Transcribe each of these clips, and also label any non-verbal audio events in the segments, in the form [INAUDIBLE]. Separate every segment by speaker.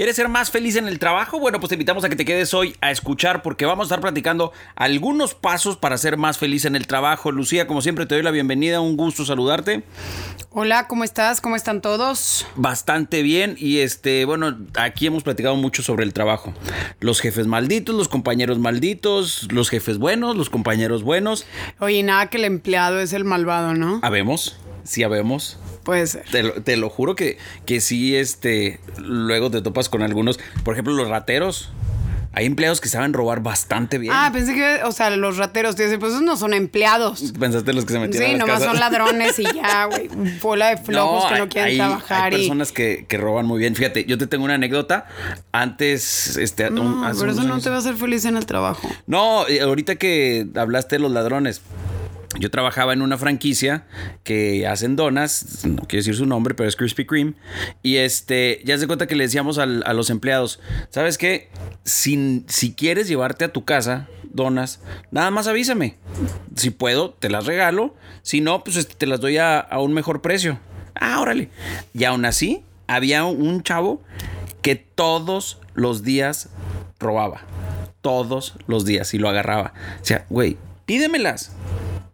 Speaker 1: ¿Quieres ser más feliz en el trabajo? Bueno, pues te invitamos a que te quedes hoy a escuchar porque vamos a estar platicando algunos pasos para ser más feliz en el trabajo. Lucía, como siempre, te doy la bienvenida, un gusto saludarte.
Speaker 2: Hola, ¿cómo estás? ¿Cómo están todos?
Speaker 1: Bastante bien y este, bueno, aquí hemos platicado mucho sobre el trabajo. Los jefes malditos, los compañeros malditos, los jefes buenos, los compañeros buenos.
Speaker 2: Oye, nada que el empleado es el malvado, ¿no?
Speaker 1: Habemos, sí habemos.
Speaker 2: Puede ser.
Speaker 1: Te lo, te lo juro que, que sí, este, luego te topas con algunos, por ejemplo, los rateros. Hay empleados que saben robar bastante bien.
Speaker 2: Ah, pensé que, o sea, los rateros, tío, pues esos no son empleados.
Speaker 1: Pensaste los que se metieron
Speaker 2: Sí,
Speaker 1: a las
Speaker 2: nomás
Speaker 1: casas?
Speaker 2: son ladrones y ya, [LAUGHS] güey. Bola de flojos que no quieren
Speaker 1: hay,
Speaker 2: trabajar.
Speaker 1: Hay
Speaker 2: y...
Speaker 1: personas que, que roban muy bien. Fíjate, yo te tengo una anécdota. Antes, este, un-
Speaker 2: No,
Speaker 1: hace
Speaker 2: pero
Speaker 1: unos
Speaker 2: eso no te va a hacer feliz en el trabajo.
Speaker 1: No, eh, ahorita que hablaste de los ladrones. Yo trabajaba en una franquicia que hacen donas, no quiero decir su nombre, pero es Krispy Kreme. Y este, ya se cuenta que le decíamos a los empleados, ¿sabes qué? Si, si quieres llevarte a tu casa donas, nada más avísame. Si puedo, te las regalo. Si no, pues este, te las doy a, a un mejor precio. Ah, órale. Y aún así, había un chavo que todos los días robaba. Todos los días y lo agarraba. O sea, güey, pídemelas.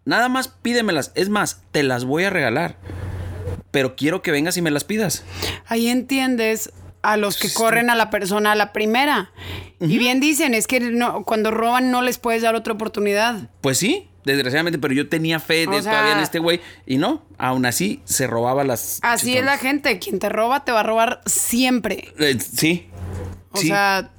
Speaker 1: Nada más pídemelas. Es más, te las voy a regalar. Pero quiero que vengas y me las pidas.
Speaker 2: Ahí entiendes a los que corren a la persona a la primera. Y bien dicen, es que no, cuando roban no les puedes dar otra oportunidad.
Speaker 1: Pues sí, desgraciadamente, pero yo tenía fe de
Speaker 2: sea-
Speaker 1: todavía en este güey. Y no, aún así se robaba las.
Speaker 2: Así es la gente, quien te roba te va a robar siempre.
Speaker 1: Eh, sí.
Speaker 2: O
Speaker 1: sí.
Speaker 2: sea,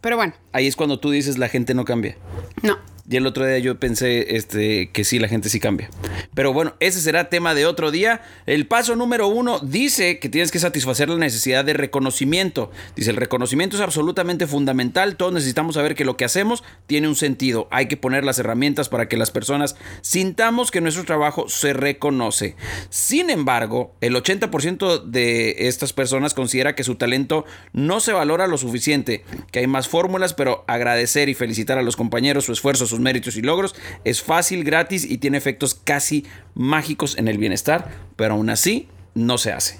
Speaker 2: pero bueno,
Speaker 1: Ahí es cuando tú dices la gente no cambia.
Speaker 2: no.
Speaker 1: Y el otro día yo pensé este, que sí, la gente sí cambia. Pero bueno, ese será tema de otro día. El paso número uno dice que tienes que satisfacer la necesidad de reconocimiento. Dice, el reconocimiento es absolutamente fundamental. Todos necesitamos saber que lo que hacemos tiene un sentido. Hay que poner las herramientas para que las personas sintamos que nuestro trabajo se reconoce. Sin embargo, el 80% de estas personas considera que su talento no se valora lo suficiente, que hay más fórmulas, pero agradecer y felicitar a los compañeros su esfuerzo, sus méritos y logros. Es fácil, gratis y tiene efectos casi mágicos en el bienestar, pero aún así no se hace.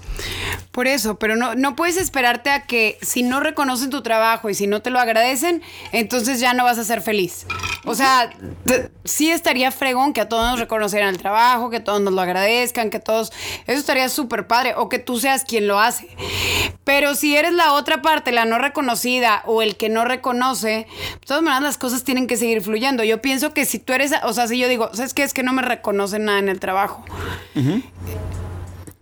Speaker 2: Por eso, pero no, no puedes esperarte a que si no reconocen tu trabajo y si no te lo agradecen, entonces ya no vas a ser feliz. O sea, sí estaría fregón que a todos nos reconocieran el trabajo, que todos nos lo agradezcan, que todos... Eso estaría súper padre, o que tú seas quien lo hace. Pero si eres la otra parte, la no reconocida o el que no reconoce, de todas maneras las cosas tienen que seguir fluyendo. Yo pienso que si tú eres, o sea, si yo digo, ¿sabes qué? Es que no me reconocen nada en el trabajo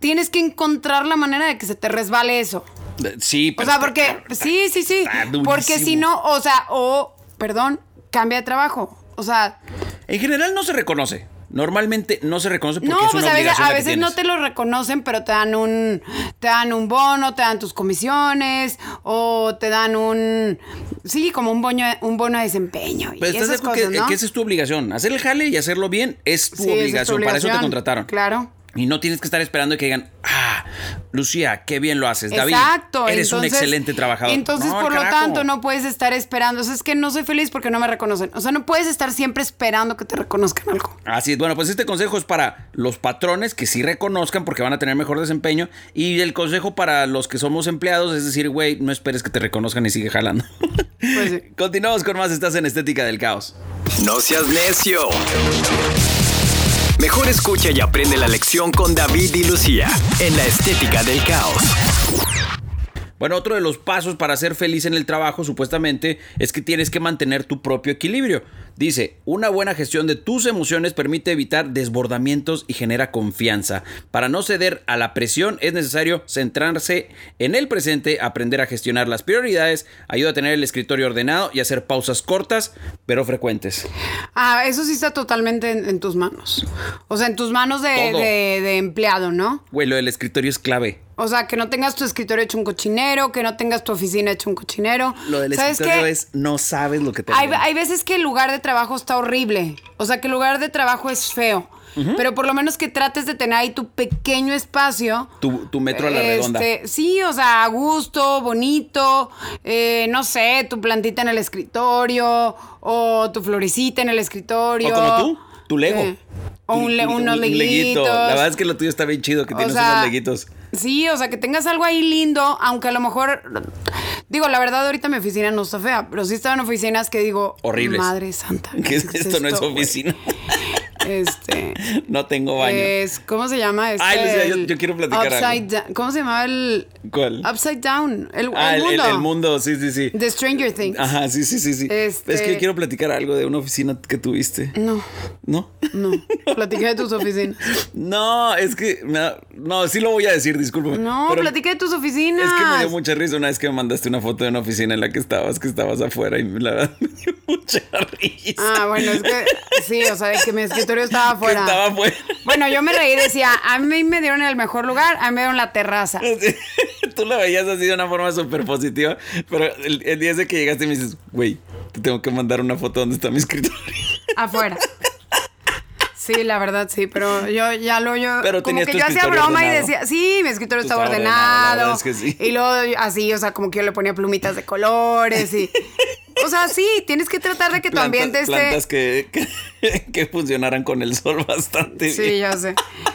Speaker 2: tienes que encontrar la manera de que se te resbale eso.
Speaker 1: Eh, Sí,
Speaker 2: O
Speaker 1: pero-
Speaker 2: sea, porque sí, sí, sí. Porque si no, o sea, o, perdón, cambia de trabajo. O sea,
Speaker 1: En general no se reconoce. Normalmente no se reconoce porque
Speaker 2: no,
Speaker 1: es
Speaker 2: pues
Speaker 1: una
Speaker 2: a veces, a veces no te lo reconocen, pero te dan un, te dan un bono, te dan tus comisiones, o te dan un, sí, como un bono, un bono de desempeño.
Speaker 1: Pero
Speaker 2: y
Speaker 1: estás
Speaker 2: esas cosas,
Speaker 1: que,
Speaker 2: ¿no?
Speaker 1: que esa es tu obligación. Hacer el jale y hacerlo bien es tu
Speaker 2: Sí, esa es tu
Speaker 1: obligación. Para eso te contrataron.
Speaker 2: Claro.
Speaker 1: Y no tienes que estar esperando que digan, ah, Lucía, qué bien lo haces, David.
Speaker 2: Exacto.
Speaker 1: Eres un
Speaker 2: entonces-
Speaker 1: excelente trabajador.
Speaker 2: Entonces,
Speaker 1: No,
Speaker 2: por lo tanto, no puedes estar esperando. O sea, es que no soy feliz porque no me reconocen. O sea, no puedes estar siempre esperando que te reconozcan algo.
Speaker 1: Así es, bueno, pues este consejo es para los patrones que sí reconozcan porque van a tener mejor desempeño. Y el consejo para los que somos empleados es decir, güey, no esperes que te reconozcan y sigue jalando.
Speaker 2: Pues sí. [LAUGHS]
Speaker 1: Continuamos con más, estás en Estética del Caos.
Speaker 3: No seas necio. Mejor escucha y aprende la lección con David y Lucía en la Estética del Caos.
Speaker 1: Bueno, otro de los pasos para ser feliz en el trabajo, supuestamente, es que tienes que mantener tu propio equilibrio. Dice, una buena gestión de tus emociones permite evitar desbordamientos y genera confianza. Para no ceder a la presión es necesario centrarse en el presente, aprender a gestionar las prioridades, ayuda a tener el escritorio ordenado y hacer pausas cortas pero frecuentes.
Speaker 2: Ah, eso sí está totalmente en, en tus manos. O sea, en tus manos de- de empleado, ¿no?
Speaker 1: Güey, lo del escritorio es clave.
Speaker 2: O sea, que no tengas tu escritorio hecho un cochinero, que no tengas tu oficina hecho un cochinero.
Speaker 1: Lo del
Speaker 2: ¿Sabes
Speaker 1: escritorio
Speaker 2: qué?
Speaker 1: es no sabes lo que te
Speaker 2: Hay, hay veces que el lugar de trabajo está horrible. O sea, que el lugar de trabajo es feo. Pero por lo menos que trates de tener ahí tu pequeño espacio.
Speaker 1: tu, tu metro a la redonda.
Speaker 2: Este, Sí, o sea, a gusto, bonito, eh, no sé, tu plantita en el escritorio o tu florecita en el escritorio.
Speaker 1: O como tú, tu Lego.
Speaker 2: Sí. O un
Speaker 1: tu-
Speaker 2: unos
Speaker 1: un leguito.
Speaker 2: leguitos.
Speaker 1: La verdad es que lo tuyo está bien chido, que
Speaker 2: O
Speaker 1: tienes
Speaker 2: sea,
Speaker 1: unos leguitos.
Speaker 2: Sí, o sea, que tengas algo ahí lindo, aunque a lo mejor. Digo, la verdad, ahorita mi oficina no está fea, pero sí estaba en oficinas que digo.
Speaker 1: Horribles.
Speaker 2: Madre santa.
Speaker 1: ¿Qué [LAUGHS] es esto? No es oficina. [LAUGHS]
Speaker 2: Este. [LAUGHS]
Speaker 1: no tengo baño.
Speaker 2: Es, ¿Cómo se llama? Este,
Speaker 1: Ay, Lucía, yo- quiero platicar
Speaker 2: upside
Speaker 1: algo.
Speaker 2: ¿Cómo se llama el.
Speaker 1: ¿Cuál?
Speaker 2: Upside Down. El,
Speaker 1: ah,
Speaker 2: el mundo.
Speaker 1: el mundo, sí, sí, sí.
Speaker 2: De Stranger Things.
Speaker 1: Ajá, sí, sí, sí, sí.
Speaker 2: Este-
Speaker 1: Es que quiero platicar algo de una oficina que tuviste.
Speaker 2: No,
Speaker 1: ¿No?
Speaker 2: no. Platica de tus oficinas. [LAUGHS]
Speaker 1: No, es que me no, sí lo voy a decir, discúlpame.
Speaker 2: No, platica de tus oficinas.
Speaker 1: Es que me dio mucha risa una vez que me mandaste una foto de una oficina en la que estabas, que estabas afuera y la verdad [LAUGHS] me dio mucha risa.
Speaker 2: Ah, bueno, es que sí, o sea, de que mi estaba [LAUGHS] afuera.
Speaker 1: estaba afuera.
Speaker 2: Bueno, yo me reí y decía, a mí me dieron el mejor lugar, a mí me dieron la terraza. [LAUGHS]
Speaker 1: Tú la veías así de una forma súper positiva, pero el, el día ese que llegaste me dices, güey, te tengo que mandar una foto donde está mi escritorio. [LAUGHS]
Speaker 2: Afuera. Sí, la verdad sí, pero yo ya lo yo
Speaker 1: Pero
Speaker 2: como que yo hacía broma y decía, sí, mi escritorio estaba
Speaker 1: ordenado, la
Speaker 2: ordenado.
Speaker 1: verdad es que sí.
Speaker 2: Y luego así, o sea, como que yo le ponía plumitas de colores y o sea, sí, tienes que tratar de que tu
Speaker 1: Plantas-
Speaker 2: ambiente esté
Speaker 1: plantas que, que, [LAUGHS] que funcionaran con el sol bastante
Speaker 2: Sí,
Speaker 1: bien.
Speaker 2: ya sé.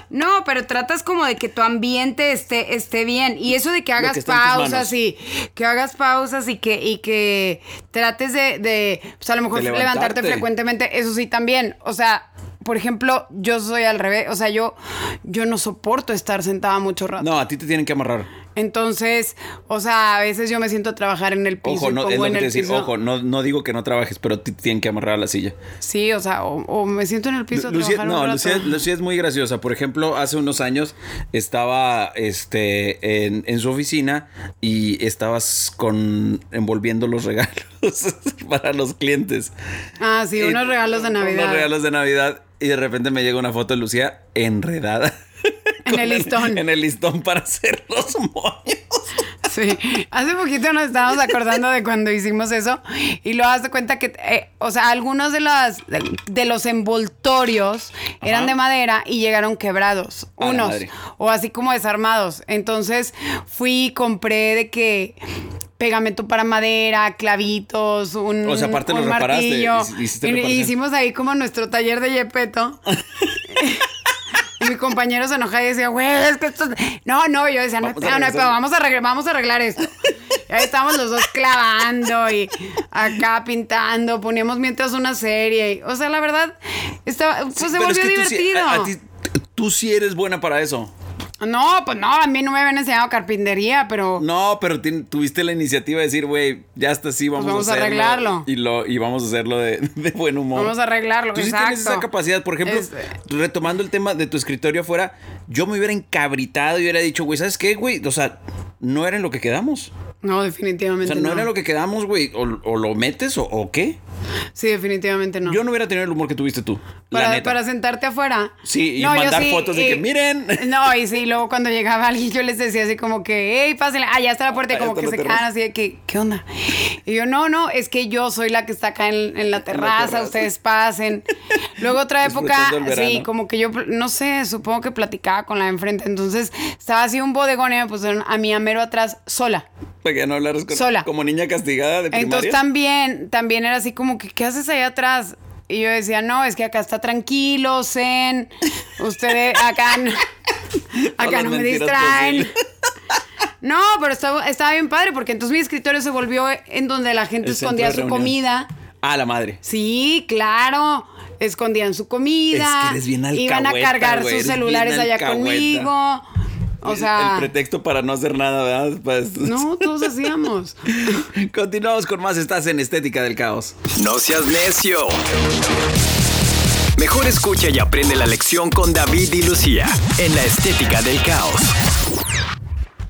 Speaker 2: No, pero tratas como de que tu ambiente esté, esté bien. Y eso de que hagas
Speaker 1: que
Speaker 2: pausas y que hagas pausas y que, y que trates de, de, pues a lo mejor levantarte.
Speaker 1: levantarte.
Speaker 2: frecuentemente, eso sí también. O sea, por ejemplo, yo soy al revés. O sea, yo, yo no soporto estar sentada mucho rato.
Speaker 1: No, a ti te tienen que amarrar.
Speaker 2: Entonces, o sea, a veces yo me siento a trabajar en el piso
Speaker 1: Ojo,
Speaker 2: y
Speaker 1: no,
Speaker 2: pongo
Speaker 1: es lo
Speaker 2: en
Speaker 1: que te
Speaker 2: el
Speaker 1: decir,
Speaker 2: piso.
Speaker 1: ojo, no, no digo que no trabajes, pero tienen que amarrar a la silla.
Speaker 2: Sí, o sea, o, o me siento en el piso a
Speaker 1: Lucía, no. Lucía, Lucía es muy graciosa. Por ejemplo, hace unos años estaba este, en, en su oficina y estabas con envolviendo los regalos [LAUGHS] para los clientes.
Speaker 2: Ah, sí, unos regalos de Navidad.
Speaker 1: Unos regalos de Navidad. Y de repente me llega una foto de Lucía enredada. [LAUGHS]
Speaker 2: En el listón.
Speaker 1: En el listón para hacer los moños. [LAUGHS]
Speaker 2: Sí, hace poquito nos estábamos acordando de cuando hicimos eso y luego das de cuenta que, eh, o sea, algunos de, las, de, de los envoltorios eran de madera y llegaron quebrados,
Speaker 1: A
Speaker 2: unos, o así como desarmados. Entonces fui y compré de que pegamento para madera, clavitos, un,
Speaker 1: O sea, aparte
Speaker 2: un
Speaker 1: lo reparaste,
Speaker 2: martillo.
Speaker 1: hic- hiciste reparación.
Speaker 2: hicimos ahí como nuestro taller de Yepeto. [LAUGHS] Mi compañero se enojaba y decía, güey, es que esto... No, no, yo decía, no,
Speaker 1: Vamos
Speaker 2: no
Speaker 1: regresar.
Speaker 2: vamos a, arreglar, vamos a arreglar esto. Y ahí estábamos los dos clavando y acá pintando, poníamos mientras una serie. y- o sea, la verdad, estaba, pues se
Speaker 1: Pero es
Speaker 2: volvió
Speaker 1: que tú sí-
Speaker 2: divertido.
Speaker 1: a- a ti- tú sí eres buena para eso.
Speaker 2: No, pues no, a mí no me habían enseñado carpintería, pero...
Speaker 1: No, pero tuviste la iniciativa de decir, güey, ya está así, vamos,
Speaker 2: Pues vamos a
Speaker 1: hacerlo.
Speaker 2: arreglarlo.
Speaker 1: Y, lo, y vamos a hacerlo de, [LAUGHS] de buen humor.
Speaker 2: Vamos a arreglarlo,
Speaker 1: Tú sí
Speaker 2: exacto.
Speaker 1: tienes esa capacidad. Por ejemplo,
Speaker 2: Este-
Speaker 1: retomando el tema de tu escritorio afuera, yo me hubiera encabritado y hubiera dicho, güey, ¿sabes qué, güey? O sea, no era en lo que quedamos.
Speaker 2: No,
Speaker 1: O
Speaker 2: definitivamente
Speaker 1: sea, no,
Speaker 2: no.
Speaker 1: era lo que quedamos, güey. O, o lo metes o, o qué.
Speaker 2: Sí, definitivamente no.
Speaker 1: Yo no hubiera tenido el humor que tuviste tú. la
Speaker 2: para,
Speaker 1: neta.
Speaker 2: para sentarte afuera.
Speaker 1: Sí, y
Speaker 2: No,
Speaker 1: mandar
Speaker 2: sí,
Speaker 1: fotos de
Speaker 2: y-
Speaker 1: que miren. [LAUGHS]
Speaker 2: No, y sí, luego cuando llegaba alguien yo les decía así como que, hey, pásenle, ah, ya está la puerta y
Speaker 1: Ah,
Speaker 2: como que se quedan así de que, ¿qué onda? Y yo, no, no, es que yo soy la que está acá en, en la terraza,
Speaker 1: terraza.
Speaker 2: ustedes pasen. [LAUGHS] Luego otra época, sí, como que yo, no sé, supongo que platicaba con la de enfrente, entonces estaba así un bodegón y me pusieron a mi amero atrás sola.
Speaker 1: Para que no hablaras con-
Speaker 2: Sola.
Speaker 1: como niña castigada de primaria.
Speaker 2: Entonces también, también era así como que, ¿qué haces allá atrás? Y yo decía, no, es que acá está tranquilo, zen, ustedes [LAUGHS] acá, no- acá
Speaker 1: las
Speaker 2: no me distraen. No, pero estaba, estaba bien padre porque entonces mi escritorio se volvió en donde la gente
Speaker 1: El
Speaker 2: escondía su
Speaker 1: reunión.
Speaker 2: comida.
Speaker 1: Ah, la madre.
Speaker 2: Sí, claro. Escondían su comida.
Speaker 1: Es que eres bien
Speaker 2: Iban a cargar sus celulares allá conmigo. O
Speaker 1: El-
Speaker 2: sea,
Speaker 1: El pretexto para no hacer nada, ¿verdad? Pues- [LAUGHS]
Speaker 2: no, todos hacíamos. [LAUGHS]
Speaker 1: Continuamos con más. Estás en Estética del Caos.
Speaker 3: No seas necio. Mejor escucha y aprende la lección con David y Lucía en la estética del caos.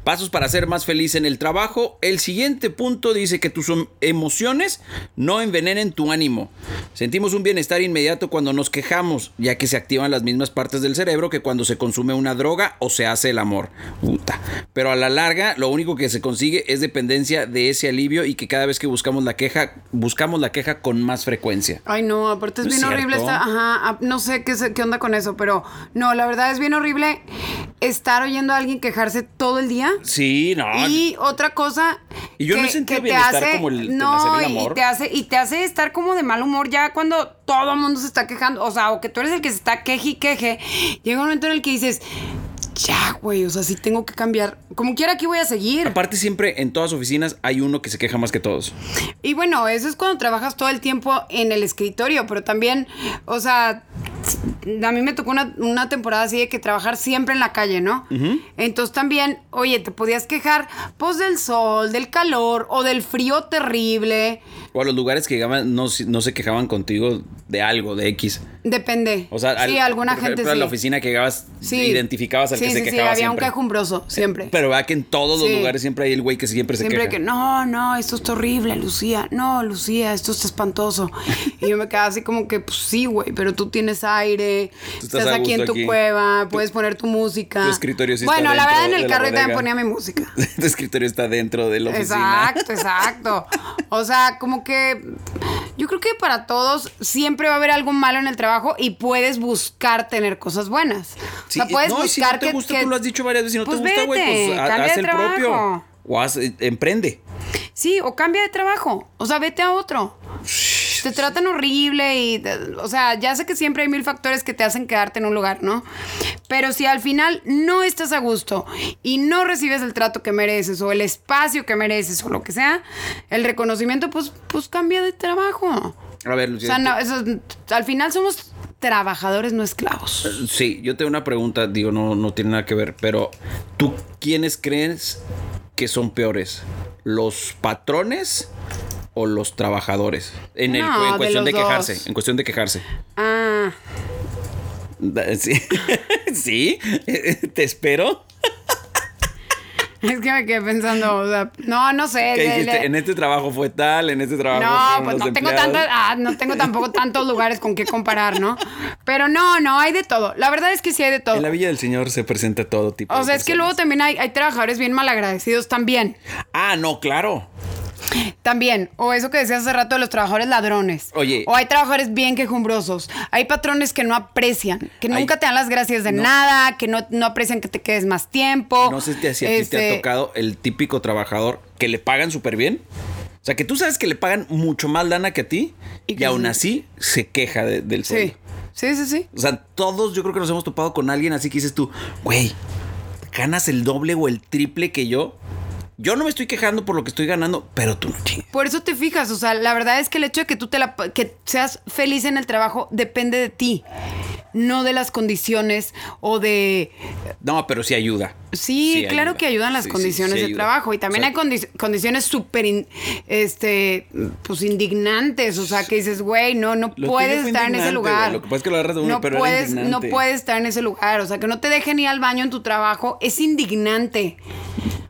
Speaker 1: Pasos para ser más feliz en el trabajo. El siguiente punto dice que tus em- emociones no envenenen tu ánimo. Sentimos un bienestar inmediato cuando nos quejamos, ya que se activan las mismas partes del cerebro que cuando se consume una droga o se hace el amor. Puta. Pero a la larga, lo único que se consigue es dependencia de ese alivio y que cada vez que buscamos la queja, buscamos la queja con más frecuencia.
Speaker 2: Ay, no, aparte es
Speaker 1: ¿No es
Speaker 2: bien horrible estar. Ajá, no sé qué, qué onda con eso, pero no, la verdad es bien horrible estar oyendo a alguien quejarse todo el día.
Speaker 1: Sí, no.
Speaker 2: Y otra cosa.
Speaker 1: Y yo no he sentido bienestar como el-
Speaker 2: no,
Speaker 1: el
Speaker 2: y
Speaker 1: amor.
Speaker 2: te hace y te hace estar como de mal humor ya cuando todo el mundo se está quejando, o sea, o que tú eres el que se está queje y queje. Llega un momento en el que dices, ya, güey, o sea, sí tengo que cambiar. Como quiera aquí voy a seguir.
Speaker 1: Aparte siempre en todas oficinas hay uno que se queja más que todos.
Speaker 2: Y bueno, eso es cuando trabajas todo el tiempo en el escritorio, pero también, o sea, a mí me tocó una, una temporada así de que trabajar siempre en la calle, ¿no? Entonces también, oye, te podías quejar, pues del sol, del calor o del frío terrible.
Speaker 1: O a los lugares que llegaban no, se- no se quejaban contigo de algo, de X.
Speaker 2: Depende.
Speaker 1: O sea,
Speaker 2: sí,
Speaker 1: al-
Speaker 2: alguna
Speaker 1: por
Speaker 2: gente
Speaker 1: ejemplo,
Speaker 2: sí.
Speaker 1: a la oficina que llegabas,
Speaker 2: Sí.
Speaker 1: identificabas al
Speaker 2: sí,
Speaker 1: que se quejaba
Speaker 2: sí, había
Speaker 1: siempre.
Speaker 2: un quejumbroso, siempre.
Speaker 1: Pero vea que en todos los lugares siempre hay el güey que siempre se
Speaker 2: Siempre
Speaker 1: queja.
Speaker 2: que, no, no, esto está horrible, Lucía. No, Lucía, esto está espantoso. [LAUGHS] y yo me quedaba así como que, pues sí, güey, pero tú tienes aire,
Speaker 1: Tú estás
Speaker 2: aquí en tu
Speaker 1: aquí.
Speaker 2: cueva, puedes poner tu música.
Speaker 1: tu escritorio sí está
Speaker 2: Bueno, la verdad en el carro yo también ponía mi música. [LAUGHS]
Speaker 1: tu escritorio está dentro de la oficina.
Speaker 2: Exacto, exacto. O sea, como que yo creo que para todos siempre va a haber algo malo en el trabajo y puedes buscar tener cosas buenas.
Speaker 1: Sí,
Speaker 2: o sea, puedes
Speaker 1: no,
Speaker 2: buscar
Speaker 1: si no te gusta,
Speaker 2: que-
Speaker 1: tú lo has dicho varias veces, si no
Speaker 2: Pues
Speaker 1: te gusta, güey, pues haz el propio. O haz, eh, emprende.
Speaker 2: Sí, o cambia de trabajo. O sea, vete a otro. Te tratan horrible y, o sea, ya sé que siempre hay mil factores que te hacen quedarte en un lugar, ¿no? Pero si al final no estás a gusto y no recibes el trato que mereces o el espacio que mereces o lo que sea, el reconocimiento, pues, pues cambia de trabajo.
Speaker 1: A ver,
Speaker 2: O
Speaker 1: Lucía.
Speaker 2: sea, no, eso, al final somos trabajadores, no esclavos.
Speaker 1: Sí, yo tengo una pregunta, digo, no, no tiene nada que ver, pero ¿tú quiénes crees que son peores? ¿Los patrones o los trabajadores? En, el- en cuestión de, quejarse,
Speaker 2: dos.
Speaker 1: en cuestión de quejarse.
Speaker 2: Ah, [LAUGHS]
Speaker 1: Sí, ¿Sí? ¿Te espero?
Speaker 2: es que me quedé pensando, o sea, no, no sé.
Speaker 1: ¿Qué dijiste? En este trabajo fue tal, en este trabajo
Speaker 2: No, pues no tengo tantas, ah, no tengo tampoco tantos lugares con qué comparar, ¿no? Pero no, no, hay de todo. La verdad es que sí hay de todo.
Speaker 1: En la Villa del Señor se presenta todo tipo
Speaker 2: O
Speaker 1: de
Speaker 2: sea, es que luego también hay, hay trabajadores bien malagradecidos también.
Speaker 1: Ah, no, claro.
Speaker 2: También. O eso que decías hace rato de los trabajadores ladrones.
Speaker 1: Oye.
Speaker 2: O hay trabajadores bien quejumbrosos. Hay patrones que no aprecian, que nunca te dan las gracias de
Speaker 1: no.
Speaker 2: nada, que no, no aprecian que te quedes más tiempo.
Speaker 1: No sé si a ti te
Speaker 2: Este,
Speaker 1: ha tocado el típico trabajador que le pagan súper bien. O sea, que tú sabes que le pagan mucho más lana que a ti
Speaker 2: Y
Speaker 1: aún
Speaker 2: sí.
Speaker 1: así se queja de- del sueldo.
Speaker 2: Sí, sí, sí, sí.
Speaker 1: O sea, todos yo creo que nos hemos topado con alguien así que dices tú, güey, ganas el doble o el triple que yo. Yo no me estoy quejando por lo que estoy ganando, pero tú no chingas.
Speaker 2: Por eso te fijas, o sea, la verdad es que el hecho de que tú te la, que seas feliz en el trabajo depende de ti, no de las condiciones o de
Speaker 1: No, pero sí ayuda.
Speaker 2: Sí, claro
Speaker 1: ayuda.
Speaker 2: que ayudan las
Speaker 1: Sí,
Speaker 2: condiciones
Speaker 1: sí
Speaker 2: de trabajo y también
Speaker 1: O sea,
Speaker 2: hay condi- condiciones súper, este, pues indignantes, o sea, que dices, güey, no, no puedes estar en ese lugar.
Speaker 1: Lo que pasa es que lo agarras de uno,
Speaker 2: no
Speaker 1: pero era
Speaker 2: puedes, no puedes estar en ese lugar, o sea, que no te dejen ir al baño en tu trabajo es indignante.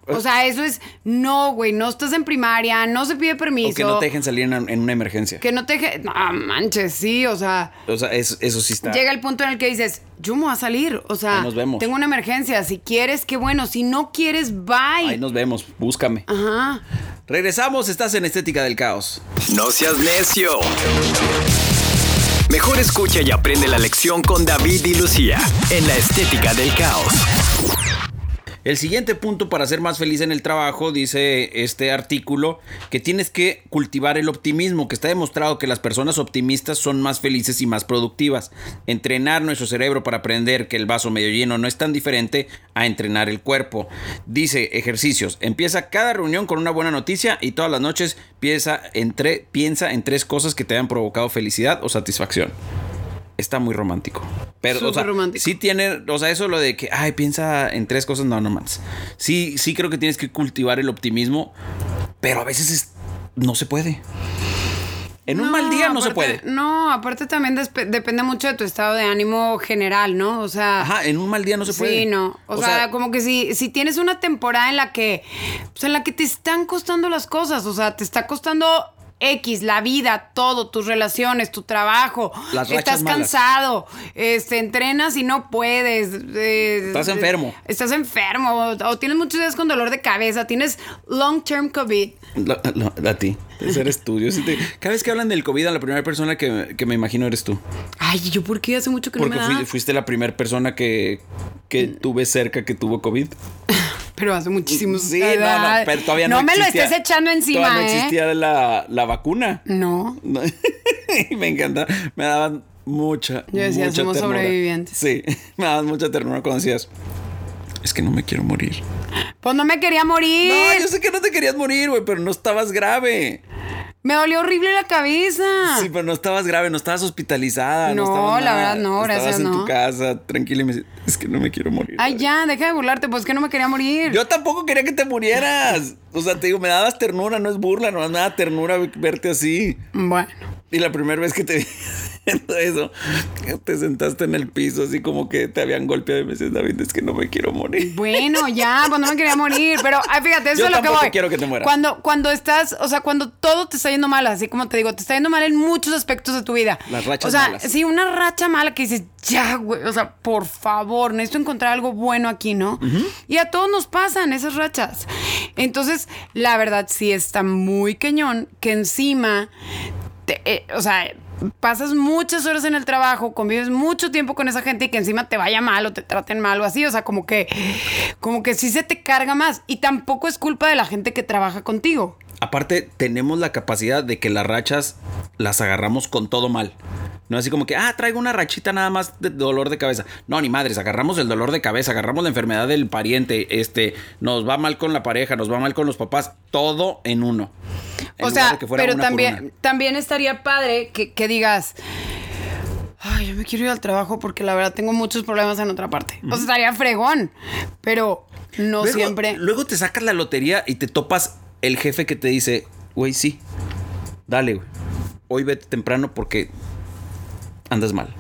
Speaker 2: O sea, eso es, no, güey, no estás en primaria, no se pide permiso.
Speaker 1: O que no te dejen salir en, en una emergencia.
Speaker 2: Que no te dejen, no, manches, sí, o sea,
Speaker 1: O sea, eso, eso sí está.
Speaker 2: llega el punto en el que dices, yo me voy a salir, o sea,
Speaker 1: Ahí nos vemos.
Speaker 2: tengo una emergencia, si quieres, qué bueno, si no quieres, bye.
Speaker 1: Ahí nos vemos, búscame.
Speaker 2: Ajá.
Speaker 1: Regresamos, estás en Estética del Caos.
Speaker 3: No seas necio. Mejor escucha y aprende la lección con David y Lucía en la estética del caos.
Speaker 1: El siguiente punto para ser más feliz en el trabajo, dice este artículo, que tienes que cultivar el optimismo, que está demostrado que las personas optimistas son más felices y más productivas. Entrenar nuestro cerebro para aprender que el vaso medio lleno no es tan diferente a entrenar el cuerpo. Dice ejercicios, empieza cada reunión con una buena noticia y todas las noches piensa en, tres cosas que te hayan provocado felicidad o satisfacción. Está muy romántico. Pero, o
Speaker 2: Súper
Speaker 1: sea,
Speaker 2: romántico.
Speaker 1: sí tiene, o sea, eso lo de que, ay, piensa en tres cosas, no, no más. Sí, sí creo que tienes que cultivar el optimismo, pero a veces es- no se puede. En un mal día no se puede.
Speaker 2: No, aparte también depende mucho de tu estado de ánimo general, ¿no? O sea.
Speaker 1: Ajá, en un mal día no se puede.
Speaker 2: Sí, no. O, sea, como que si, si tienes una temporada en la que, pues en la que te están costando las cosas, o sea, te está costando X, la vida, todo, tus relaciones, tu trabajo,
Speaker 1: Las
Speaker 2: estás
Speaker 1: malas.
Speaker 2: cansado, este, entrenas y no puedes. eh,
Speaker 1: Estás enfermo.
Speaker 2: Estás enfermo, o, o tienes muchos días con dolor de cabeza, tienes long term COVID.
Speaker 1: La- la- a ti. Ese eres tú. Yo Cada vez que hablan del COVID, a la primera persona que, que me imagino eres tú.
Speaker 2: Ay, ¿yo por qué? Hace mucho que
Speaker 1: Porque
Speaker 2: no me da.
Speaker 1: fui- fuiste la primera persona que, que tuve cerca que tuvo COVID. [LAUGHS]
Speaker 2: Pero hace muchísimos
Speaker 1: Sí, no, no, pero todavía no
Speaker 2: No me lo estés echando encima,
Speaker 1: Todavía no
Speaker 2: ¿eh?
Speaker 1: existía la, la vacuna.
Speaker 2: No. [LAUGHS]
Speaker 1: Me encanta. Me daban mucha.
Speaker 2: Yo decía,
Speaker 1: mucha
Speaker 2: somos
Speaker 1: ternura.
Speaker 2: sobrevivientes.
Speaker 1: Sí, [LAUGHS] me daban mucha ternura cuando decías. Es que no me quiero morir.
Speaker 2: Pues no me quería morir.
Speaker 1: No, yo sé que no te querías morir, güey, pero no estabas grave.
Speaker 2: Me dolió horrible la cabeza.
Speaker 1: Sí, pero no estabas grave, no estabas hospitalizada. No,
Speaker 2: la
Speaker 1: nada.
Speaker 2: verdad, no, gracias,
Speaker 1: Estabas en
Speaker 2: no.
Speaker 1: tu casa, tranquila y me decías, es que no me quiero morir.
Speaker 2: Ay, ya, deja de burlarte, pues que no me quería morir.
Speaker 1: Yo tampoco quería que te murieras. O sea, te digo, me dabas ternura, no es burla, no me daba ternura verte así.
Speaker 2: Bueno.
Speaker 1: Y la primera vez que te [LAUGHS] vi haciendo eso, te sentaste en el piso así como que te habían golpeado y me dices, David, es que no me quiero morir.
Speaker 2: Bueno, ya, pues no me quería morir. Pero, ay, fíjate, eso
Speaker 1: Yo
Speaker 2: es lo que voy.
Speaker 1: quiero que te mueras.
Speaker 2: Cuando, cuando estás, o sea, cuando todo te está yendo mal, así como te digo, te está yendo mal en muchos aspectos de tu vida.
Speaker 1: Las rachas
Speaker 2: O sea,
Speaker 1: malas.
Speaker 2: sí, una racha mala que dices, ya, güey, o sea, por favor, necesito encontrar algo bueno aquí, ¿no? Y a todos nos pasan esas rachas. Entonces, la verdad, sí está muy cañón que encima, eh, o sea, pasas muchas horas en el trabajo, convives mucho tiempo con esa gente y que encima te vaya mal o te traten mal o así, o sea, como que, como que sí se te carga más. Y tampoco es culpa de la gente que trabaja contigo.
Speaker 1: Aparte, tenemos la capacidad de que las rachas las agarramos con todo mal. No así como que, ah, traigo una rachita nada más de dolor de cabeza. No, ni madres, agarramos el dolor de cabeza, agarramos la enfermedad del pariente, este, nos va mal con la pareja, nos va mal con los papás, todo en uno. En
Speaker 2: o
Speaker 1: lugar
Speaker 2: sea,
Speaker 1: de que fuera
Speaker 2: pero
Speaker 1: una por
Speaker 2: también,
Speaker 1: una.
Speaker 2: también estaría padre que, que digas, ay, yo me quiero ir al trabajo porque la verdad tengo muchos problemas en otra parte. O sea, estaría fregón, pero no
Speaker 1: Luego-
Speaker 2: siempre.
Speaker 1: Luego te sacas la lotería y te topas el jefe que te dice, güey, sí, dale, güey. Hoy vete temprano porque andas mal.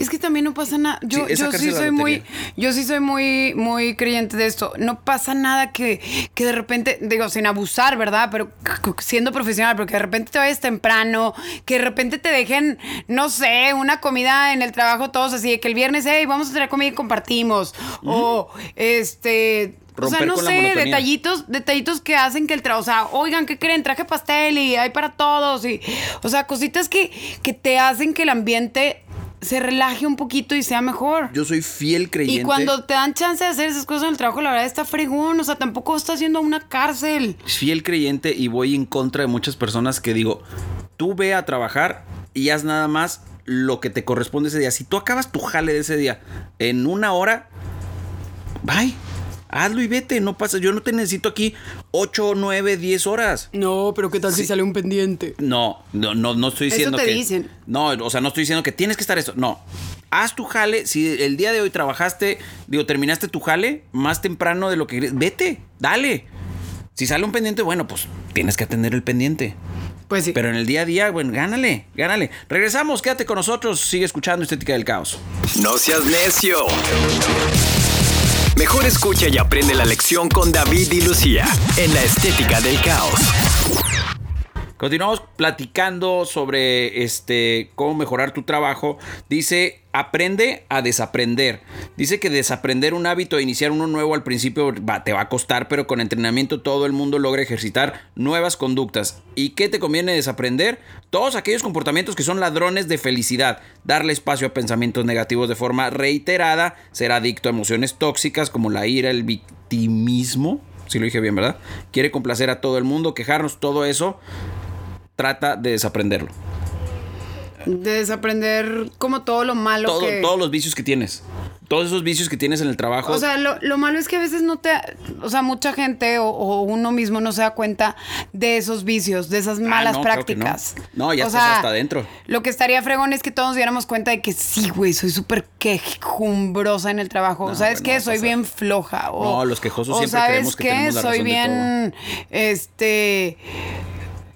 Speaker 2: Es que también no pasa nada. Yo,
Speaker 1: Sí,
Speaker 2: yo sí soy muy, yo sí soy muy, muy creyente de esto. No pasa nada que, que de repente, digo, sin abusar, ¿verdad? Pero siendo profesional, pero que de repente te vayas temprano, que de repente te dejen, no sé, una comida en el trabajo, todos así, de que el viernes, hey, vamos a traer comida y compartimos. O este. o sea, no sé, detallitos, detallitos que hacen que el trabajo, o sea, oigan, ¿qué creen? Traje pastel y hay para todos. Y, o sea, cositas que, que te hacen que el ambiente se relaje un poquito y sea mejor.
Speaker 1: Yo soy fiel creyente.
Speaker 2: Y cuando te dan chance de hacer esas cosas en el trabajo, la verdad está fregón. O sea, tampoco estás yendo a una cárcel.
Speaker 1: fiel creyente y voy en contra de muchas personas que digo, tú ve a trabajar y haz nada más lo que te corresponde ese día. Si tú acabas tu jale de ese día en una hora, bye. Hazlo y vete, no pasa. Yo no te necesito aquí 8, 9, 10 horas.
Speaker 2: No, pero ¿qué tal si sale un pendiente?
Speaker 1: No, no, no, no estoy
Speaker 2: Eso
Speaker 1: diciendo
Speaker 2: te
Speaker 1: que.
Speaker 2: dicen.
Speaker 1: No, o sea, no estoy diciendo que tienes que estar eso. No. Haz tu jale. Si el día de hoy trabajaste, digo, terminaste tu jale más temprano de lo que querías, vete, dale. Si sale un pendiente, bueno, pues tienes que atender el pendiente.
Speaker 2: Pues sí.
Speaker 1: Pero en el día a día, bueno, gánale, gánale. Regresamos, quédate con nosotros, sigue escuchando Estética del Caos.
Speaker 3: No seas necio. Mejor escucha y aprende la lección con David y Lucía en la estética del caos.
Speaker 1: Continuamos platicando sobre este cómo mejorar tu trabajo. Dice, aprende a desaprender. Dice que desaprender un hábito e iniciar uno nuevo al principio va- te va a costar, pero con entrenamiento todo el mundo logra ejercitar nuevas conductas. ¿Y qué te conviene desaprender? Todos aquellos comportamientos que son ladrones de felicidad. Darle espacio a pensamientos negativos de forma reiterada, ser adicto a emociones tóxicas como la ira, el victimismo. Si lo dije bien, ¿verdad? Quiere complacer a todo el mundo, quejarnos, todo eso trata de desaprenderlo.
Speaker 2: De desaprender como todo lo malo
Speaker 1: Todo-
Speaker 2: que...
Speaker 1: Todos los vicios que tienes. Todos esos vicios que tienes en el trabajo.
Speaker 2: O sea, lo, lo malo es que a veces no te... O sea, mucha gente o, o uno mismo no se da cuenta de esos vicios, de esas malas
Speaker 1: Ah, no, claro que no.
Speaker 2: prácticas.
Speaker 1: No, ya
Speaker 2: O
Speaker 1: estás
Speaker 2: sea,
Speaker 1: hasta adentro.
Speaker 2: Lo que estaría fregón es que todos nos diéramos cuenta de que sí, güey, soy súper quejumbrosa en el trabajo.
Speaker 1: No,
Speaker 2: ¿Sabes
Speaker 1: güey, no,
Speaker 2: qué? Soy bien floja. O,
Speaker 1: No, los quejosos
Speaker 2: o
Speaker 1: siempre
Speaker 2: ¿sabes
Speaker 1: creemos que
Speaker 2: qué?
Speaker 1: tenemos la
Speaker 2: Soy
Speaker 1: razón de
Speaker 2: bien... Este...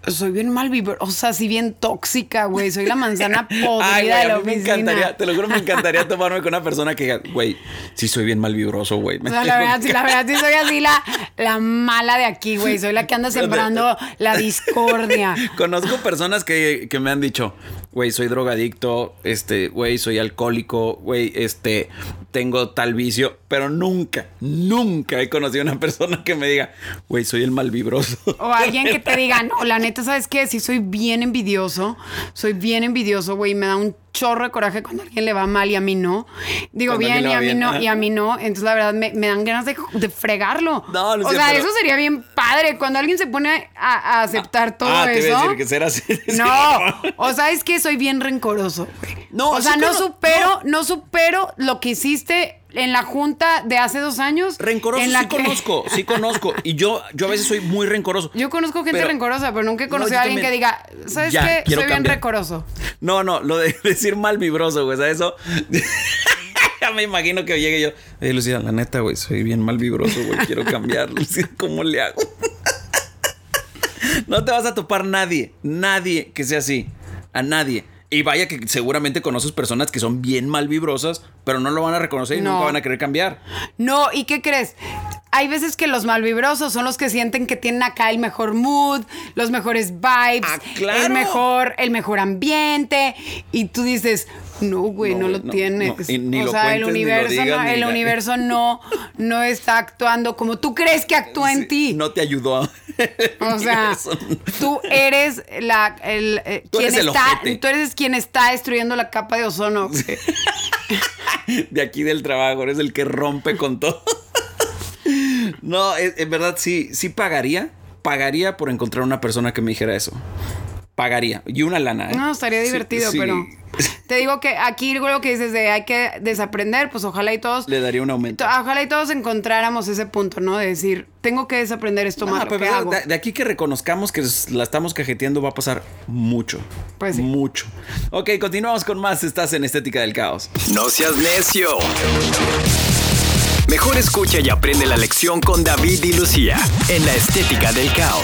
Speaker 2: soy bien mal o sea, así bien tóxica, güey. Soy la manzana [LAUGHS] podrida
Speaker 1: Ay, güey,
Speaker 2: de
Speaker 1: a
Speaker 2: la
Speaker 1: mí me encantaría, te lo juro, me encantaría tomarme con una persona que diga, güey, sí soy bien mal vibroso, güey.
Speaker 2: O sea, la verdad, sí, la verdad, sí soy así la, la mala de aquí, güey. Soy la que anda sembrando la discordia. [LAUGHS]
Speaker 1: Conozco personas que, que me han dicho, güey, soy drogadicto, este, güey, soy alcohólico, güey, este, tengo tal vicio, pero nunca, nunca he conocido a una persona que me diga, güey, soy el mal vibroso.
Speaker 2: O alguien que te diga, no, la neta, ¿sabes qué? Sí, soy bien envidioso. Soy bien envidioso, güey. Me da un chorro de coraje cuando a alguien le va mal y a mí no. Digo
Speaker 1: Cuando
Speaker 2: bien y a mí
Speaker 1: bien,
Speaker 2: no, y a mí no. Entonces, la verdad, me, me dan ganas de, de fregarlo.
Speaker 1: No,
Speaker 2: o
Speaker 1: Lucía,
Speaker 2: sea,
Speaker 1: pero-
Speaker 2: eso sería bien padre. Cuando alguien se pone a, a aceptar todo
Speaker 1: ah, te
Speaker 2: eso.
Speaker 1: iba a decir que será así. [LAUGHS]
Speaker 2: No, o sea, es que soy bien rencoroso.
Speaker 1: No,
Speaker 2: o sea, no supero, no. supero lo que hiciste en la junta de hace dos años.
Speaker 1: Rencoroso
Speaker 2: en la
Speaker 1: sí
Speaker 2: que-
Speaker 1: conozco, sí conozco. Y yo, yo a veces soy muy rencoroso.
Speaker 2: Yo conozco gente
Speaker 1: Pero-
Speaker 2: rencorosa, pero nunca he
Speaker 1: No,
Speaker 2: conocido a alguien
Speaker 1: también.
Speaker 2: que diga, ¿sabes
Speaker 1: Ya,
Speaker 2: qué? Soy bien rencoroso.
Speaker 1: No, no, lo de [LAUGHS] decir mal vibroso, güey, ¿sabes eso? [LAUGHS] ya me imagino que llegue yo. Eh, Lucía, la neta, güey, soy bien mal vibroso, güey, quiero cambiar. [LAUGHS] Lucía, ¿cómo le hago? no te vas a topar nadie, nadie que sea así. A nadie. Y vaya que seguramente conoces personas que son bien mal vibrosas, pero no lo van a reconocer y
Speaker 2: No.
Speaker 1: nunca van a querer cambiar.
Speaker 2: No, ¿y qué crees? Hay veces que los malvibrosos son los que sienten que tienen acá el mejor mood, los mejores vibes,
Speaker 1: Ah, claro.
Speaker 2: el mejor, el mejor ambiente, y tú dices, no, güey,
Speaker 1: No,
Speaker 2: lo
Speaker 1: no,
Speaker 2: tienes.
Speaker 1: no. Y ni
Speaker 2: o
Speaker 1: lo
Speaker 2: sea, el
Speaker 1: cuentes, ni lo
Speaker 2: universo,
Speaker 1: digas,
Speaker 2: no, el universo [LAUGHS] no, no está actuando como tú crees que actúa en
Speaker 1: Sí,
Speaker 2: ti.
Speaker 1: No te ayudó. [LAUGHS]
Speaker 2: O sea, tú eres la el, eh,
Speaker 1: Tú
Speaker 2: quien
Speaker 1: eres
Speaker 2: está, tú eres quien está destruyendo la capa de ozono. [LAUGHS]
Speaker 1: de aquí del trabajo, eres el que rompe con todo. no, es- en verdad sí, sí pagaría, pagaría por encontrar una persona que me dijera eso. Pagaría. Y una lana. ¿eh?
Speaker 2: No, estaría divertido,
Speaker 1: sí.
Speaker 2: pero [LAUGHS] te digo que aquí lo que dices de hay que desaprender, pues ojalá y todos
Speaker 1: Le daría un aumento.
Speaker 2: to- ojalá y todos encontráramos ese punto, ¿no? De decir, tengo que desaprender esto
Speaker 1: No,
Speaker 2: malo
Speaker 1: pero
Speaker 2: que
Speaker 1: de-
Speaker 2: hago.
Speaker 1: de, de aquí que reconozcamos que la estamos cajeteando va a pasar mucho.
Speaker 2: Pues sí.
Speaker 1: Mucho. Ok, continuamos con más. Estás en Estética del Caos.
Speaker 3: No seas necio. Mejor escucha y aprende la lección con David y Lucía en la estética del caos.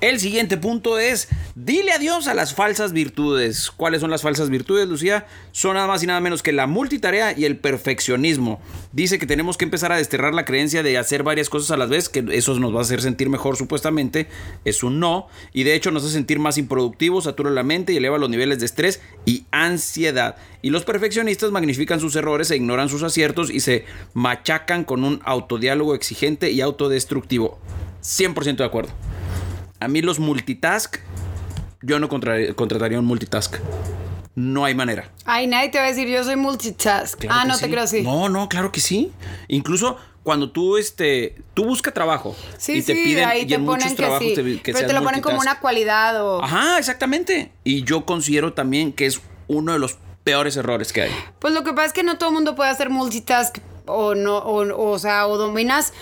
Speaker 1: El siguiente punto es, dile adiós a las falsas virtudes. ¿Cuáles son las falsas virtudes, Lucía? Son nada más y nada menos que la multitarea y el perfeccionismo. Dice que tenemos que empezar a desterrar la creencia de hacer varias cosas a la vez, que eso nos va a hacer sentir mejor supuestamente. Es un no. Y de hecho nos hace sentir más improductivos, satura la mente y eleva los niveles de estrés y ansiedad. Y los perfeccionistas magnifican sus errores e ignoran sus aciertos y se machacan con un autodiálogo exigente y autodestructivo. 100% de acuerdo. A mí los multitask, yo no contra- contrataría un multitask. No hay manera.
Speaker 2: Ay, nadie te va a decir, yo soy multitask.
Speaker 1: Claro
Speaker 2: ah,
Speaker 1: que
Speaker 2: no
Speaker 1: sí.
Speaker 2: te creo así.
Speaker 1: No, no, claro que sí. Incluso cuando tú, este, tú buscas trabajo
Speaker 2: Sí,
Speaker 1: y te
Speaker 2: sí,
Speaker 1: piden
Speaker 2: ahí
Speaker 1: y
Speaker 2: te
Speaker 1: en muchos
Speaker 2: ponen que
Speaker 1: trabajos
Speaker 2: sí.
Speaker 1: te, que
Speaker 2: pero te lo ponen como una cualidad o...
Speaker 1: Ajá, exactamente. Y yo considero también que es uno de los peores errores que hay.
Speaker 2: Pues lo que pasa es que no todo el mundo puede hacer multitask o no, o, o sea, o dominas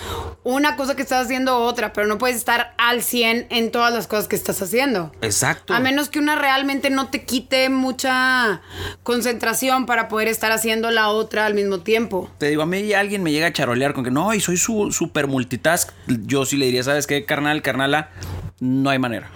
Speaker 2: una cosa que estás haciendo otra, pero no puedes estar al 100 en todas las cosas que estás haciendo.
Speaker 1: Exacto.
Speaker 2: A menos que una realmente no te quite mucha concentración para poder estar haciendo la otra al mismo tiempo.
Speaker 1: Te digo, a mí alguien me llega a charolear con que no, y soy su super multitask. Yo sí le diría, ¿sabes qué, carnal, carnala? No hay manera.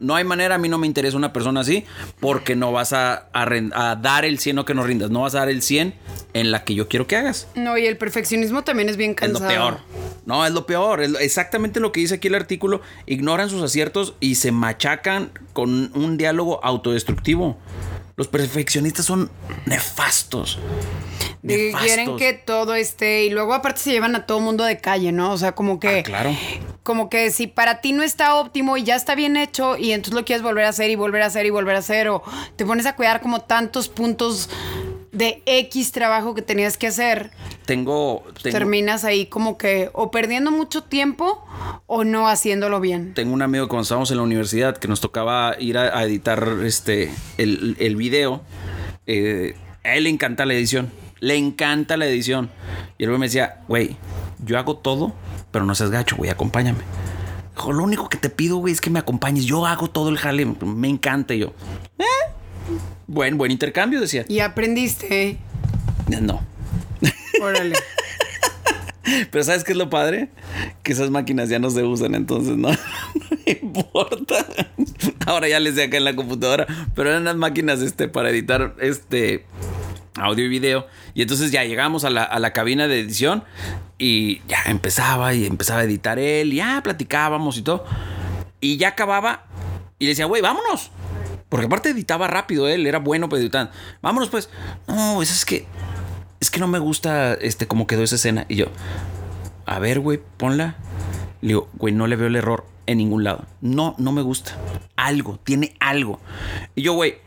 Speaker 1: No hay manera, a mí no me interesa una persona así porque no vas a, a dar el 100 o que no rindas. No vas a dar el 100 en la que yo quiero que hagas.
Speaker 2: No, y el perfeccionismo también es bien
Speaker 1: Es
Speaker 2: cansado.
Speaker 1: lo peor. No, es lo peor. Es exactamente lo que dice aquí el artículo. Ignoran sus aciertos y se machacan con un diálogo autodestructivo. Los perfeccionistas son nefastos.
Speaker 2: Quieren que todo esté y luego aparte se llevan a todo mundo de calle, ¿no? O sea, como que
Speaker 1: Ah, claro.
Speaker 2: como que si para ti no está óptimo y ya está bien hecho y entonces lo quieres volver a hacer y volver a hacer y volver a hacer o te pones a cuidar como tantos puntos de X trabajo que tenías que hacer,
Speaker 1: Tengo, tengo,
Speaker 2: terminas ahí como que o perdiendo mucho tiempo o no haciéndolo bien.
Speaker 1: tengo un amigo cuando estábamos en la universidad que nos tocaba ir a, a editar este el, el video. Eh, a él le encanta la edición. Le encanta la edición. Y el güey me decía, güey, yo hago todo, pero no seas gacho, güey, acompáñame. Dijo, lo único que te pido, güey, es que me acompañes. Yo hago todo el jale, me encanta. Y yo, eh, buen, buen intercambio, decía.
Speaker 2: Y aprendiste.
Speaker 1: No. Pero ¿sabes qué es lo padre? Que esas máquinas ya no se usan, entonces no. [LAUGHS] importa. Ahora ya les sé acá en la computadora, pero eran las máquinas este, para editar este audio y video. Y entonces ya llegamos a la, a la cabina de edición y ya empezaba y empezaba a editar él, y ya platicábamos y todo. Y ya acababa y le decía, güey, vámonos. Porque aparte editaba rápido él, era bueno para editar. Vámonos pues. No, eso es que es que no me gusta este cómo quedó esa escena. Y yo, a ver, güey, ponla. Le digo, güey, no le veo el error en ningún lado. No, no me gusta. Algo, tiene algo. Y yo, güey,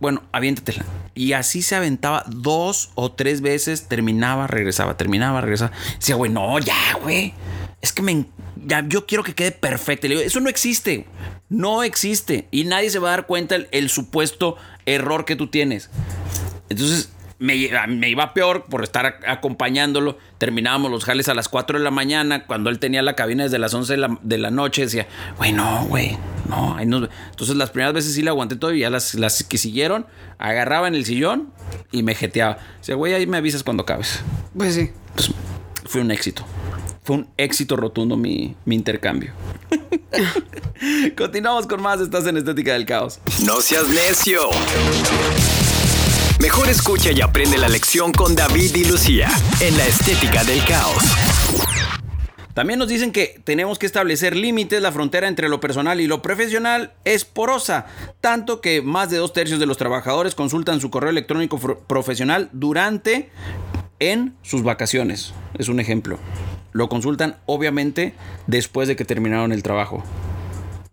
Speaker 1: bueno, aviéntatela. Y así se aventaba dos o tres veces, terminaba, regresaba, terminaba, regresaba. Decía, güey, no, ya, güey. Es que me, ya, yo quiero que quede perfecto. Le digo, eso no existe. No existe. Y nadie se va a dar cuenta el, el supuesto error que tú tienes. Entonces, me, me, iba peor por estar acompañándolo. Terminábamos los jales a las 4 de la mañana. Cuando él tenía la cabina desde las 11 de la, de la noche, decía, güey, no, güey, no, no. Entonces, las primeras veces sí le aguanté todo y ya las, las que siguieron, agarraba en el sillón y me jeteaba. Decía, güey, ahí me avisas cuando acabes.
Speaker 2: Pues sí.
Speaker 1: Pues, fue un éxito. Fue un éxito rotundo mi, mi intercambio. [LAUGHS] Continuamos con más. Estás en Estética del Caos.
Speaker 3: No seas necio. Mejor escucha y aprende la lección con David y Lucía en la Estética del Caos.
Speaker 1: También nos dicen que tenemos que establecer límites, la frontera entre lo personal y lo profesional es porosa, tanto que más de dos tercios de los trabajadores consultan su correo electrónico profesional durante en sus vacaciones. Es un ejemplo. Lo consultan obviamente después de que terminaron el trabajo.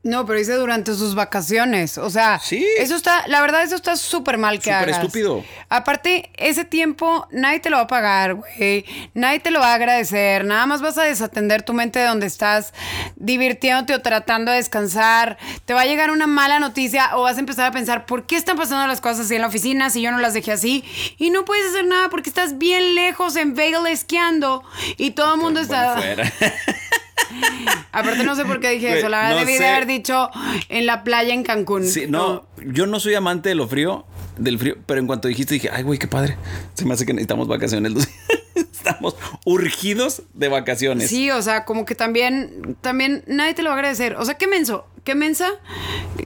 Speaker 2: No, pero dice durante sus vacaciones. O sea,
Speaker 1: ¿Sí?
Speaker 2: eso está, la verdad, eso está súper mal que
Speaker 1: Súper estúpido.
Speaker 2: Aparte, ese tiempo nadie te lo va a pagar, güey. Nadie te lo va a agradecer. Nada más vas a desatender tu mente de donde estás divirtiéndote o tratando de descansar. Te va a llegar una mala noticia o vas a empezar a pensar, ¿por qué están pasando las cosas así en la oficina si yo no las dejé así? Y no puedes hacer nada porque estás bien lejos en Vegas esquiando y todo el mundo está...
Speaker 1: Fuera. [LAUGHS]
Speaker 2: Aparte no sé por qué dije eso, la verdad
Speaker 1: no
Speaker 2: debí
Speaker 1: sé.
Speaker 2: de haber dicho en la playa en Cancún.
Speaker 1: Sí, no, yo no soy amante de lo frío, del frío, pero en cuanto dijiste dije, ay, güey, qué padre. Se me hace que necesitamos vacaciones. [LAUGHS] Estamos urgidos de vacaciones.
Speaker 2: Sí, o sea, como que también, también nadie te lo va a agradecer. O sea, qué menso, qué mensa,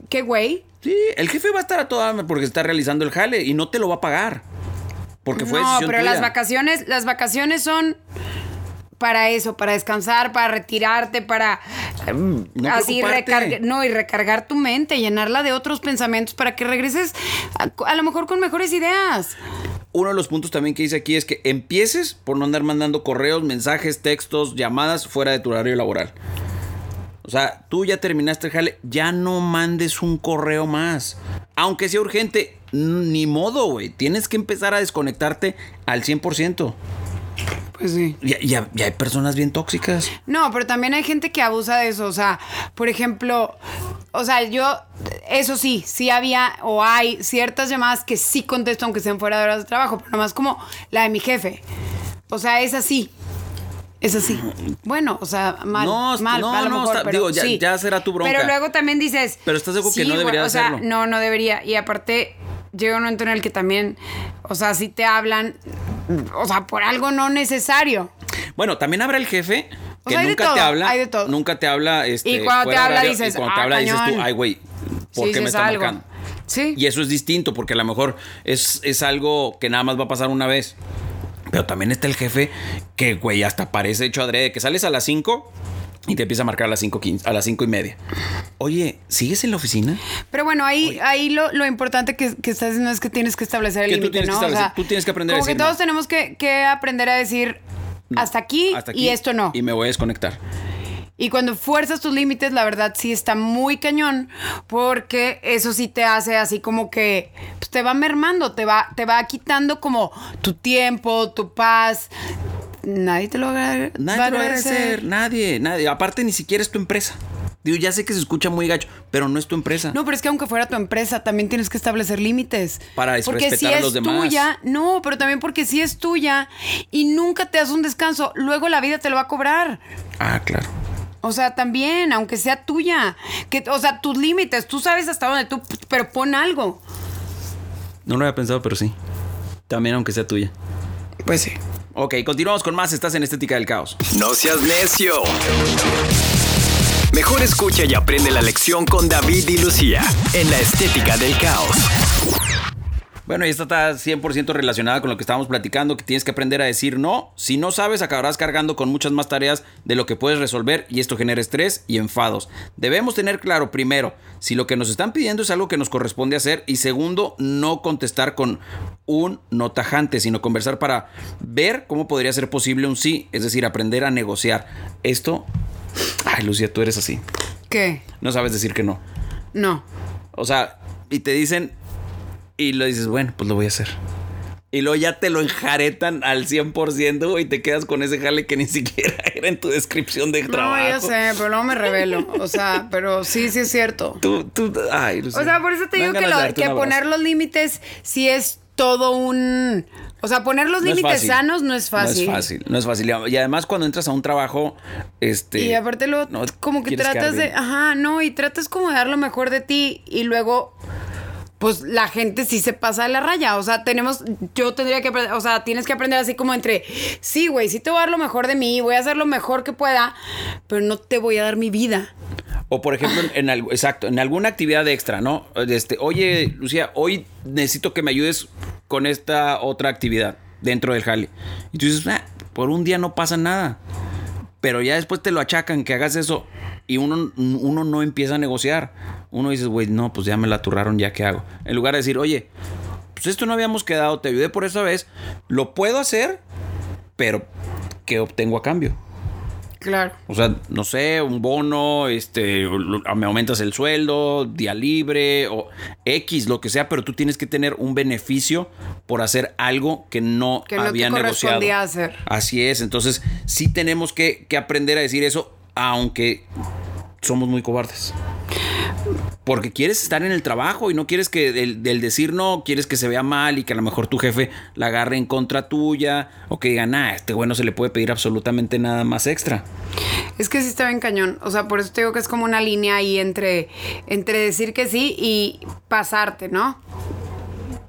Speaker 2: qué güey.
Speaker 1: Sí, el jefe va a estar a toda porque está realizando el jale y no te lo va a pagar. Porque fue
Speaker 2: no, pero
Speaker 1: tuya.
Speaker 2: las vacaciones, las vacaciones son para eso, para descansar, para retirarte, para mm,
Speaker 1: No
Speaker 2: así recargar, no, y recargar tu mente, llenarla de otros pensamientos para que regreses a, a lo mejor con mejores ideas.
Speaker 1: Uno de los puntos también que dice aquí es que empieces por no andar mandando correos, mensajes, textos, llamadas fuera de tu horario laboral. O sea, tú ya terminaste el jale, ya no mandes un correo más. Aunque sea urgente, ni modo, güey. Tienes que empezar a desconectarte al 100%.
Speaker 2: Pues sí.
Speaker 1: Ya, ya, ya hay personas bien tóxicas.
Speaker 2: No, pero también hay gente que abusa de eso. O sea, por ejemplo, o sea, yo, eso sí, sí había o hay ciertas llamadas que sí contesto aunque sean fuera de horas de trabajo, pero nomás como la de mi jefe. O sea, es así. Es así. Bueno, o sea, mal.
Speaker 1: No,
Speaker 2: mal,
Speaker 1: no,
Speaker 2: a lo
Speaker 1: no,
Speaker 2: mejor,
Speaker 1: está-
Speaker 2: pero
Speaker 1: digo, ya-
Speaker 2: sí.
Speaker 1: ya será tu bronca.
Speaker 2: Pero luego también dices.
Speaker 1: Pero estás seguro que no debería
Speaker 2: o sea,
Speaker 1: hacerlo.
Speaker 2: no, no debería. Y aparte, llega un momento en el que también, o sea, si te hablan, o sea, por algo no necesario.
Speaker 1: Bueno, también habrá el jefe
Speaker 2: O
Speaker 1: que
Speaker 2: sea,
Speaker 1: nunca
Speaker 2: todo,
Speaker 1: te habla.
Speaker 2: hay de todo.
Speaker 1: Nunca te habla. Este,
Speaker 2: Y cuando te habla dices,
Speaker 1: y cuando te
Speaker 2: "Ah,
Speaker 1: habla dices tú,
Speaker 2: cañón".
Speaker 1: ay, güey, ¿por
Speaker 2: Sí,
Speaker 1: qué me está
Speaker 2: algo.
Speaker 1: marcando?
Speaker 2: Sí.
Speaker 1: Y eso es distinto, porque a lo mejor es, es algo que nada más va a pasar una vez. Pero también está el jefe que, güey, hasta parece hecho adrede, que sales a las 5 y te empieza a marcar a las 5 a las cinco y media. Oye, ¿sigues en la oficina?
Speaker 2: Pero bueno, ahí, ahí lo, lo importante que, que estás diciendo es que tienes que establecer el límite,
Speaker 1: que
Speaker 2: ¿no? O sea,
Speaker 1: tú tienes que aprender a decir
Speaker 2: que todos
Speaker 1: no.
Speaker 2: tenemos que, que aprender a decir hasta, aquí
Speaker 1: Hasta aquí
Speaker 2: y esto no.
Speaker 1: Y me voy a desconectar.
Speaker 2: Y cuando fuerzas tus límites, la verdad sí está muy cañón, porque eso sí te hace así como que pues, te va mermando, te va, te va quitando como tu tiempo, tu paz. Nadie te lo
Speaker 1: Nadie
Speaker 2: va a
Speaker 1: te lo va a agradecer, nadie, nadie. Aparte, ni siquiera es tu empresa. Digo, ya sé que se escucha muy gacho, pero no es tu empresa.
Speaker 2: No, pero es que aunque fuera tu empresa, también tienes que establecer límites.
Speaker 1: Para
Speaker 2: porque
Speaker 1: respetar
Speaker 2: si
Speaker 1: a
Speaker 2: es
Speaker 1: los demás.
Speaker 2: tuya, no, pero también porque si es tuya y nunca te das un descanso, luego la vida te lo va a cobrar.
Speaker 1: Ah, claro.
Speaker 2: O sea, también, aunque sea tuya. Que, o sea, tus límites, tú sabes hasta dónde tú, pero pon algo.
Speaker 1: No lo había pensado, pero sí. También aunque sea tuya.
Speaker 2: Pues sí.
Speaker 1: Ok, continuamos con más. Estás en Estética del Caos.
Speaker 3: No seas necio. Mejor escucha y aprende la lección con David y Lucía en la estética del caos.
Speaker 1: Bueno, y esta está 100% relacionada con lo que estábamos platicando, que tienes que aprender a decir no. Si no sabes, acabarás cargando con muchas más tareas de lo que puedes resolver y esto genera estrés y enfados. Debemos tener claro, primero, si lo que nos están pidiendo es algo que nos corresponde hacer y segundo, no contestar con un no tajante, sino conversar para ver cómo podría ser posible un sí, es decir, aprender a negociar. Esto... Ay, Lucía, tú eres así.
Speaker 2: ¿Qué?
Speaker 1: No sabes decir que no.
Speaker 2: No.
Speaker 1: O sea, y te dicen, y lo dices, bueno, pues lo voy a hacer. Y luego ya te lo enjaretan al 100% y te quedas con ese jale que ni [LAUGHS] siquiera era en tu descripción de trabajo.
Speaker 2: No, yo sé, pero luego me revelo. O sea, [LAUGHS] pero sí, sí es cierto.
Speaker 1: Tú, tú, ay, Lucía,
Speaker 2: O sea, por eso te digo que, lo- que poner los límites sí es todo un... O sea, poner los
Speaker 1: No es
Speaker 2: límites sanos no es fácil.
Speaker 1: No es fácil, no es fácil. Y además cuando entras a un trabajo, este...
Speaker 2: Y aparte luego
Speaker 1: no
Speaker 2: como que tratas de, ajá, no, y tratas como de dar lo mejor de ti y luego pues la gente sí se pasa de la raya, o sea, tenemos yo tendría que o sea, tienes que aprender así como entre sí, güey, sí te voy a dar lo mejor de mí, voy a hacer lo mejor que pueda, pero no te voy a dar mi vida.
Speaker 1: O por ejemplo, en, en algo, exacto, en alguna actividad extra, ¿no? Este, oye, Lucía, hoy necesito que me ayudes con esta otra actividad dentro del jale. Y tú dices, "Ah, por un día no pasa nada. Pero ya después te lo achacan que hagas eso y uno, uno no empieza a negociar. Uno dice, güey, no, pues ya me la aturraron, ya qué hago. En lugar de decir, oye, pues esto no habíamos quedado, te ayudé por esa vez, lo puedo hacer, pero ¿qué obtengo a cambio?
Speaker 2: Claro.
Speaker 1: O sea, no sé, un bono, este, me aumentas el sueldo, día libre o X, lo que sea, pero tú tienes que tener un beneficio por hacer algo que no
Speaker 2: Que no te
Speaker 1: había negociado.
Speaker 2: hacer.
Speaker 1: Así es, entonces sí tenemos que, que aprender a decir eso, aunque somos muy cobardes. Porque quieres estar en el trabajo y no quieres que del, decir no, quieres que se vea mal y que a lo mejor tu jefe la agarre en contra tuya o que digan, ah, este güey no se le puede pedir absolutamente nada más extra.
Speaker 2: Es que sí está bien cañón. O sea, por eso te digo que es como una línea ahí entre, entre decir que sí y pasarte, ¿no?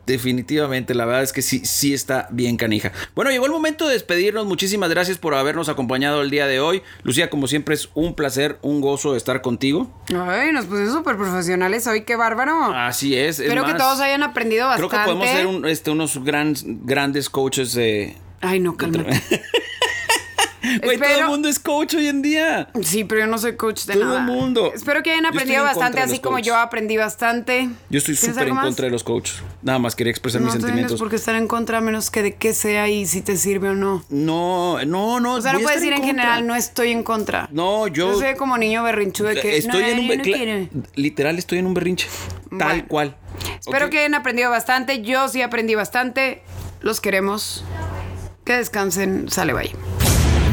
Speaker 1: Definitivamente, la verdad es que sí, sí está bien canija. Bueno, llegó el momento de despedirnos. Muchísimas gracias por habernos acompañado el día de hoy. Lucía, como siempre, es un placer, un gozo estar contigo.
Speaker 2: Ay, nos pusimos súper profesionales hoy, qué bárbaro.
Speaker 1: Así es. es
Speaker 2: Espero que todos hayan aprendido bastante.
Speaker 1: Creo que podemos ser un- este, unos gran- grandes coaches de.
Speaker 2: Ay, no, cálmate. [LAUGHS] [LAUGHS]
Speaker 1: Güey, todo el mundo es coach hoy en día.
Speaker 2: Sí, pero yo no soy coach de
Speaker 1: Todo
Speaker 2: nada.
Speaker 1: el mundo.
Speaker 2: Espero que hayan aprendido
Speaker 1: en
Speaker 2: bastante, así como yo aprendí bastante.
Speaker 1: Yo estoy
Speaker 2: ¿Tienes
Speaker 1: súper en
Speaker 2: más?
Speaker 1: contra de los coaches. Nada más quería expresar
Speaker 2: No
Speaker 1: mis sentimientos.
Speaker 2: por qué estar en contra, menos que de qué sea y si te sirve o no.
Speaker 1: No, no, no.
Speaker 2: O sea, no puedes decir en
Speaker 1: contra.
Speaker 2: general, no estoy en contra.
Speaker 1: No, yo.
Speaker 2: Yo soy como niño berrinchudo de que
Speaker 1: estoy
Speaker 2: no,
Speaker 1: en un
Speaker 2: yo
Speaker 1: be-
Speaker 2: no
Speaker 1: cla-
Speaker 2: quiero.
Speaker 1: literal estoy en un berrinche tal
Speaker 2: Bueno.
Speaker 1: cual
Speaker 2: Espero
Speaker 1: Ok.
Speaker 2: que hayan aprendido bastante. Yo sí aprendí bastante. Los queremos. Que descansen. Sale, bye.